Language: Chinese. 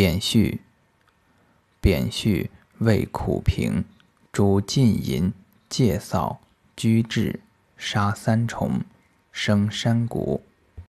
扁絮，扁絮味苦平，主浸淫、戒扫、居滞、杀三虫、生山谷。